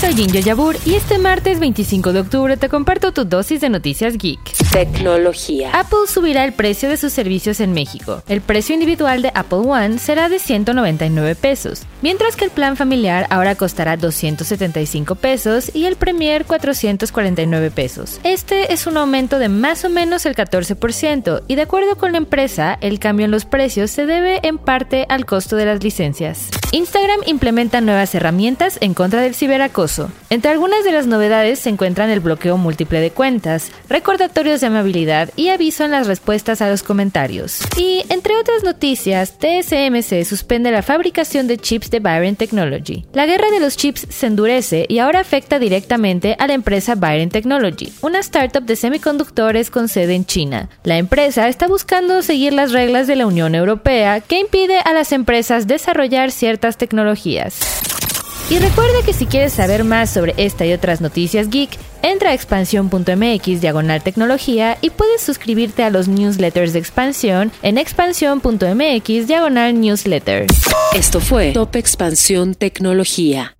Soy Jinjo Yabur y este martes 25 de octubre te comparto tu dosis de noticias geek. Tecnología. Apple subirá el precio de sus servicios en México. El precio individual de Apple One será de 199 pesos, mientras que el plan familiar ahora costará 275 pesos y el Premier 449 pesos. Este es un aumento de más o menos el 14% y de acuerdo con la empresa, el cambio en los precios se debe en parte al costo de las licencias. Instagram implementa nuevas herramientas en contra del ciberacoso. Entre algunas de las novedades se encuentran el bloqueo múltiple de cuentas, recordatorios de amabilidad y aviso en las respuestas a los comentarios. Y entre otras noticias, TSMC suspende la fabricación de chips de Byron Technology. La guerra de los chips se endurece y ahora afecta directamente a la empresa Byron Technology, una startup de semiconductores con sede en China. La empresa está buscando seguir las reglas de la Unión Europea que impide a las empresas desarrollar tecnologías. Y recuerda que si quieres saber más sobre esta y otras noticias geek, entra a expansión.mx diagonal tecnología y puedes suscribirte a los newsletters de expansión en expansión.mx diagonal newsletter. Esto fue Top Expansión Tecnología.